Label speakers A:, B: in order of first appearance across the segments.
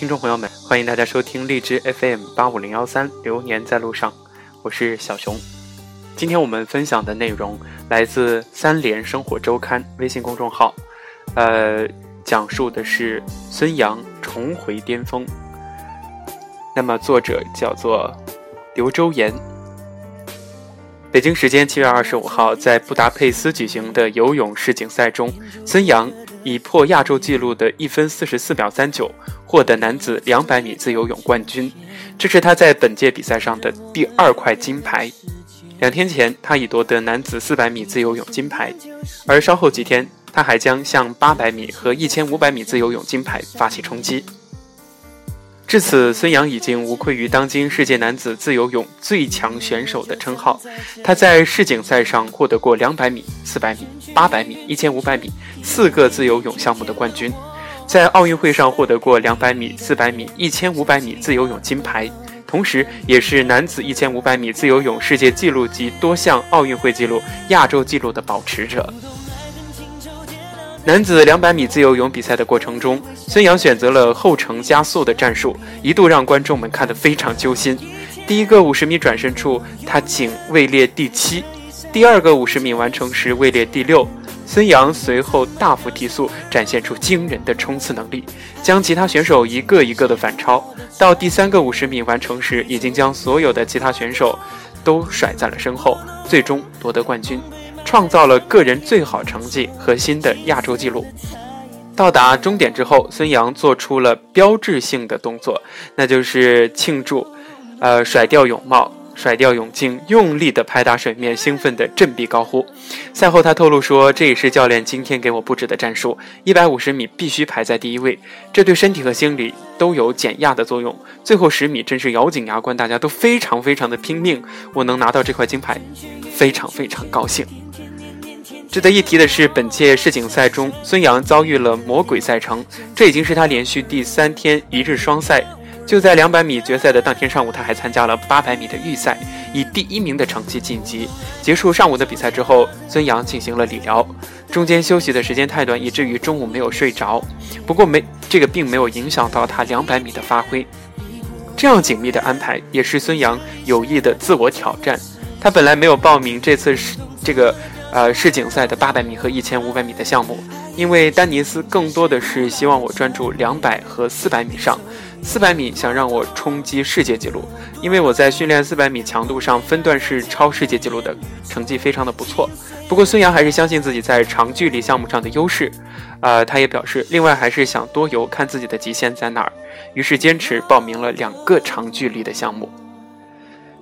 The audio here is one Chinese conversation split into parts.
A: 听众朋友们，欢迎大家收听荔枝 FM 八五零幺三《流年在路上》，我是小熊。今天我们分享的内容来自三联生活周刊微信公众号，呃，讲述的是孙杨重回巅峰。那么作者叫做刘周岩。北京时间七月二十五号，在布达佩斯举行的游泳世锦赛中，孙杨以破亚洲纪录的一分四十四秒三九获得男子两百米自由泳冠军，这是他在本届比赛上的第二块金牌。两天前，他已夺得男子四百米自由泳金牌，而稍后几天，他还将向八百米和一千五百米自由泳金牌发起冲击。至此，孙杨已经无愧于当今世界男子自由泳最强选手的称号。他在世锦赛上获得过200米、400米、800米、1500米四个自由泳项目的冠军，在奥运会上获得过200米、400米、1500米自由泳金牌，同时也是男子1500米自由泳世界纪录及多项奥运会纪录、亚洲纪录的保持者。男子200米自由泳比赛的过程中，孙杨选择了后程加速的战术，一度让观众们看得非常揪心。第一个50米转身处，他仅位列第七；第二个50米完成时位列第六。孙杨随后大幅提速，展现出惊人的冲刺能力，将其他选手一个一个的反超。到第三个50米完成时，已经将所有的其他选手都甩在了身后，最终夺得冠军。创造了个人最好成绩和新的亚洲纪录。到达终点之后，孙杨做出了标志性的动作，那就是庆祝，呃，甩掉泳帽。甩掉泳镜，用力地拍打水面，兴奋地振臂高呼。赛后，他透露说：“这也是教练今天给我布置的战术，一百五十米必须排在第一位，这对身体和心理都有减压的作用。最后十米真是咬紧牙关，大家都非常非常的拼命。我能拿到这块金牌，非常非常高兴。”值得一提的是，本届世锦赛中，孙杨遭遇了魔鬼赛程，这已经是他连续第三天一日双赛。就在两百米决赛的当天上午，他还参加了八百米的预赛，以第一名的成绩晋级。结束上午的比赛之后，孙杨进行了理疗，中间休息的时间太短，以至于中午没有睡着。不过没这个并没有影响到他两百米的发挥。这样紧密的安排，也是孙杨有意的自我挑战。他本来没有报名这次是这个呃世锦赛的八百米和一千五百米的项目，因为丹尼斯更多的是希望我专注两百和四百米上。四百米想让我冲击世界纪录，因为我在训练四百米强度上分段是超世界纪录的成绩非常的不错。不过孙杨还是相信自己在长距离项目上的优势，呃，他也表示，另外还是想多游看自己的极限在哪儿，于是坚持报名了两个长距离的项目。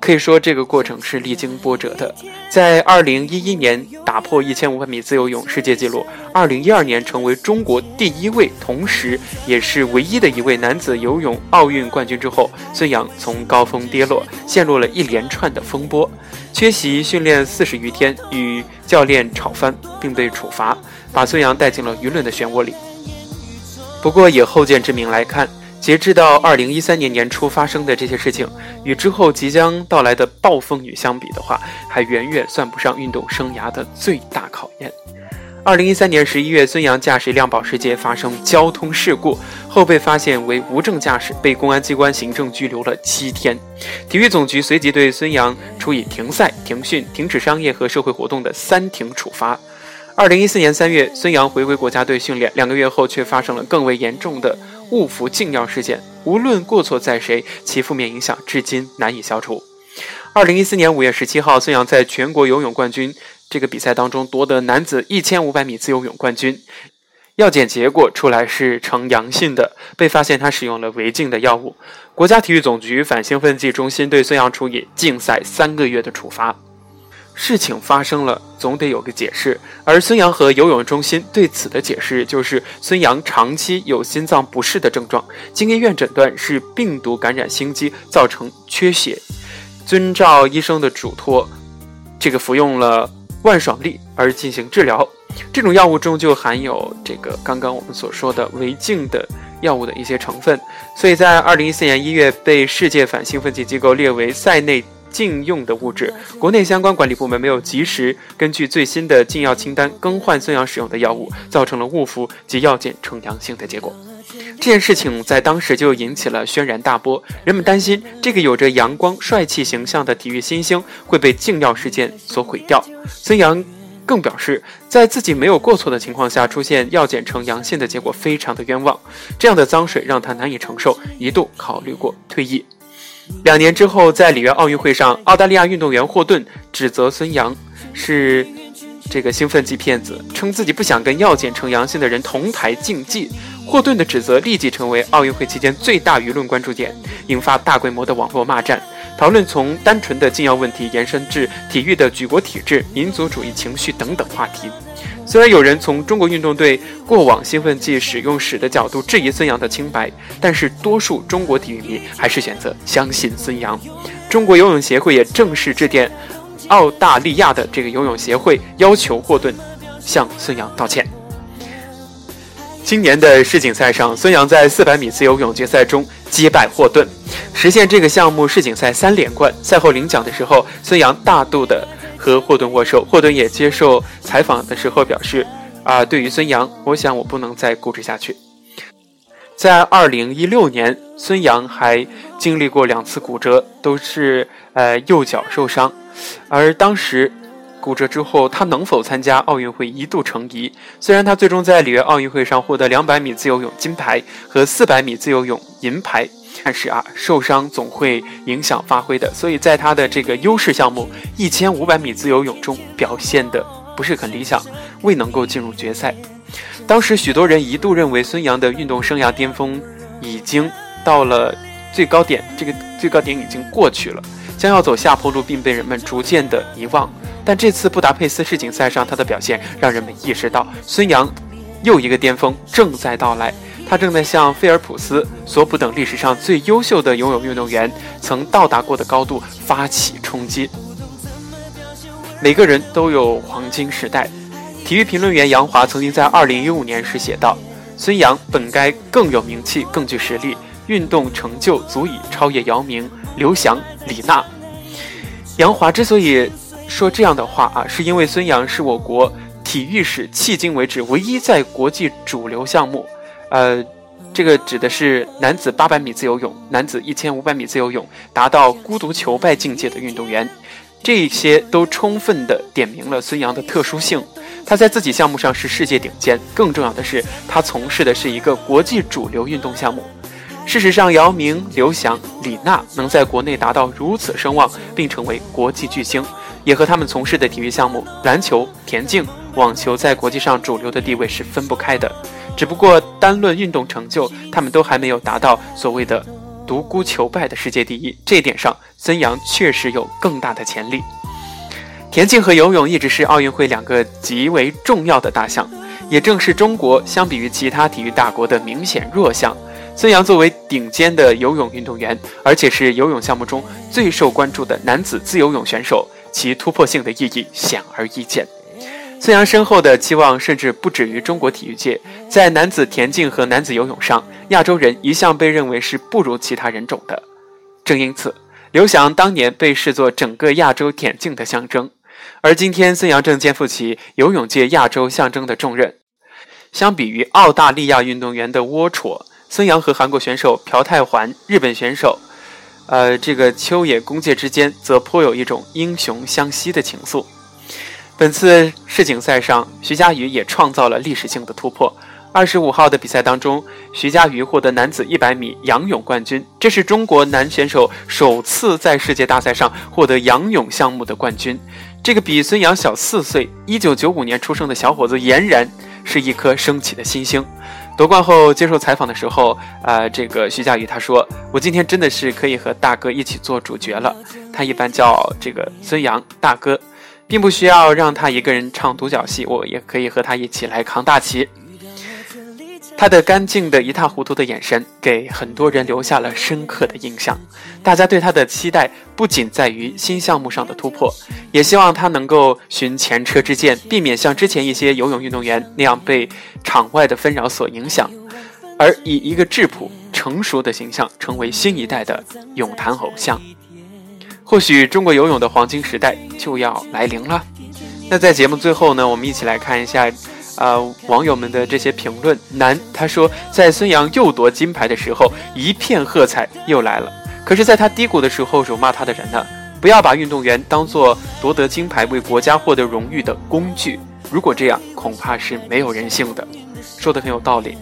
A: 可以说，这个过程是历经波折的。在2011年打破1500米自由泳世界纪录，2012年成为中国第一位，同时也是唯一的一位男子游泳奥运冠军之后，孙杨从高峰跌落，陷入了一连串的风波，缺席训练四十余天，与教练吵翻，并被处罚，把孙杨带进了舆论的漩涡里。不过，以后见之明来看。截至到二零一三年年初发生的这些事情，与之后即将到来的暴风雨相比的话，还远远算不上运动生涯的最大考验。二零一三年十一月，孙杨驾驶一辆保时捷发生交通事故后被发现为无证驾驶，被公安机关行政拘留了七天。体育总局随即对孙杨处以停赛、停训、停止商业和社会活动的三停处罚。二零一四年三月，孙杨回归国家队训练，两个月后却发生了更为严重的。误服禁药事件，无论过错在谁，其负面影响至今难以消除。二零一四年五月十七号，孙杨在全国游泳冠军这个比赛当中夺得男子一千五百米自由泳冠军，药检结果出来是呈阳性的，被发现他使用了违禁的药物。国家体育总局反兴奋剂中心对孙杨处以禁赛三个月的处罚。事情发生了，总得有个解释。而孙杨和游泳中心对此的解释就是，孙杨长期有心脏不适的症状，经医院诊断是病毒感染心肌，造成缺血。遵照医生的嘱托，这个服用了万爽利而进行治疗。这种药物中就含有这个刚刚我们所说的违禁的药物的一些成分，所以在二零一四年一月被世界反兴奋剂机构列为赛内。禁用的物质，国内相关管理部门没有及时根据最新的禁药清单更换孙杨使用的药物，造成了误服及药检呈阳性的结果。这件事情在当时就引起了轩然大波，人们担心这个有着阳光帅气形象的体育新星会被禁药事件所毁掉。孙杨更表示，在自己没有过错的情况下出现药检呈阳性的结果，非常的冤枉，这样的脏水让他难以承受，一度考虑过退役。两年之后，在里约奥运会上，澳大利亚运动员霍顿指责孙杨是这个兴奋剂骗子，称自己不想跟药检呈阳性的人同台竞技。霍顿的指责立即成为奥运会期间最大舆论关注点，引发大规模的网络骂战，讨论从单纯的禁药问题延伸至体育的举国体制、民族主义情绪等等话题。虽然有人从中国运动队过往兴奋剂使用史的角度质疑孙杨的清白，但是多数中国体育迷还是选择相信孙杨。中国游泳协会也正式致电澳大利亚的这个游泳协会，要求霍顿向孙杨道歉。今年的世锦赛上，孙杨在400米自由泳决赛中击败霍顿，实现这个项目世锦赛三连冠。赛后领奖的时候，孙杨大度的和霍顿握手。霍顿也接受采访的时候表示：“啊，对于孙杨，我想我不能再固执下去。”在2016年，孙杨还经历过两次骨折，都是呃右脚受伤，而当时。骨折之后，他能否参加奥运会一度成疑。虽然他最终在里约奥运会上获得200米自由泳金牌和400米自由泳银牌，但是啊，受伤总会影响发挥的。所以在他的这个优势项目1500米自由泳中表现的不是很理想，未能够进入决赛。当时许多人一度认为孙杨的运动生涯巅峰已经到了最高点，这个最高点已经过去了，将要走下坡路，并被人们逐渐的遗忘。但这次布达佩斯世锦赛上，他的表现让人们意识到，孙杨又一个巅峰正在到来。他正在向菲尔普斯、索普等历史上最优秀的游泳运动员曾到达过的高度发起冲击。每个人都有黄金时代。体育评论员杨华曾经在2015年时写道：“孙杨本该更有名气、更具实力，运动成就足以超越姚明、刘翔、李娜。”杨华之所以。说这样的话啊，是因为孙杨是我国体育史迄今为止唯一在国际主流项目，呃，这个指的是男子八百米自由泳、男子一千五百米自由泳达到孤独求败境界的运动员，这些都充分的点明了孙杨的特殊性。他在自己项目上是世界顶尖，更重要的是他从事的是一个国际主流运动项目。事实上，姚明、刘翔、李娜能在国内达到如此声望，并成为国际巨星。也和他们从事的体育项目篮球、田径、网球在国际上主流的地位是分不开的。只不过单论运动成就，他们都还没有达到所谓的独孤求败的世界第一。这点上，孙杨确实有更大的潜力。田径和游泳一直是奥运会两个极为重要的大项，也正是中国相比于其他体育大国的明显弱项。孙杨作为顶尖的游泳运动员，而且是游泳项目中最受关注的男子自由泳选手。其突破性的意义显而易见。孙杨身后的期望甚至不止于中国体育界，在男子田径和男子游泳上，亚洲人一向被认为是不如其他人种的。正因此，刘翔当年被视作整个亚洲田径的象征，而今天孙杨正肩负起游泳界亚洲象征的重任。相比于澳大利亚运动员的龌龊，孙杨和韩国选手朴泰桓、日本选手。呃，这个秋野公介之间则颇有一种英雄相惜的情愫。本次世锦赛上，徐嘉余也创造了历史性的突破。二十五号的比赛当中，徐嘉余获得男子一百米仰泳冠军，这是中国男选手首次在世界大赛上获得仰泳项目的冠军。这个比孙杨小四岁、一九九五年出生的小伙子，俨然是一颗升起的新星。夺冠后接受采访的时候，呃，这个徐嘉余他说：“我今天真的是可以和大哥一起做主角了。他一般叫这个孙杨大哥，并不需要让他一个人唱独角戏，我也可以和他一起来扛大旗。”他的干净的一塌糊涂的眼神，给很多人留下了深刻的印象。大家对他的期待不仅在于新项目上的突破，也希望他能够寻前车之鉴，避免像之前一些游泳运动员那样被场外的纷扰所影响，而以一个质朴成熟的形象，成为新一代的泳坛偶像。或许中国游泳的黄金时代就要来临了。那在节目最后呢，我们一起来看一下，呃，网友们的这些评论。男他说，在孙杨又夺金牌的时候，一片喝彩又来了。可是，在他低谷的时候，辱骂他的人呢？不要把运动员当做夺得金牌、为国家获得荣誉的工具。如果这样，恐怕是没有人性的。说的很有道理。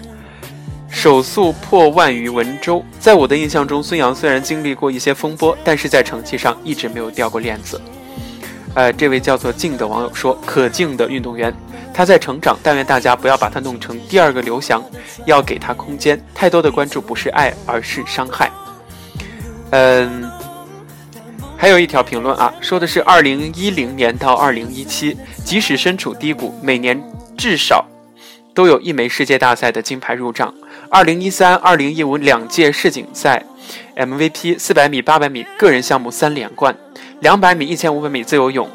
A: 手速破万于文州，在我的印象中，孙杨虽然经历过一些风波，但是在成绩上一直没有掉过链子。呃，这位叫做静的网友说：“可敬的运动员，他在成长，但愿大家不要把他弄成第二个刘翔，要给他空间。太多的关注不是爱，而是伤害。”嗯，还有一条评论啊，说的是二零一零年到二零一七，即使身处低谷，每年至少都有一枚世界大赛的金牌入账。二零一三、二零一五两届世锦赛 MVP，四百米、八百米个人项目三连冠，两百米、一千五百米自由泳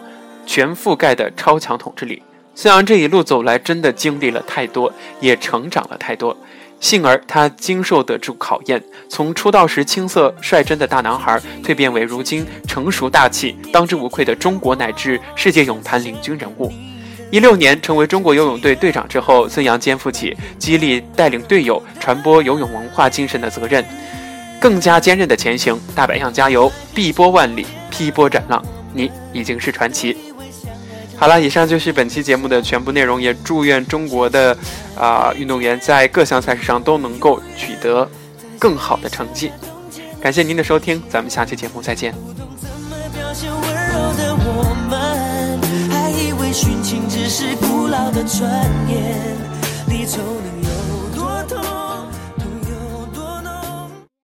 A: 全覆盖的超强统治力。孙杨这一路走来，真的经历了太多，也成长了太多。幸而他经受得住考验，从出道时青涩率真的大男孩，蜕变为如今成熟大气、当之无愧的中国乃至世界泳坛领军人物。一六年成为中国游泳队队长之后，孙杨肩负起激励、带领队友、传播游泳文化精神的责任，更加坚韧的前行。大白象加油！碧波万里，劈波斩浪，你已经是传奇。好了，以上就是本期节目的全部内容，也祝愿中国的啊运动员在各项赛事上都能够取得更好的成绩。感谢您的收听，咱们下期节目再见。殉情只是古老的传言，离愁能。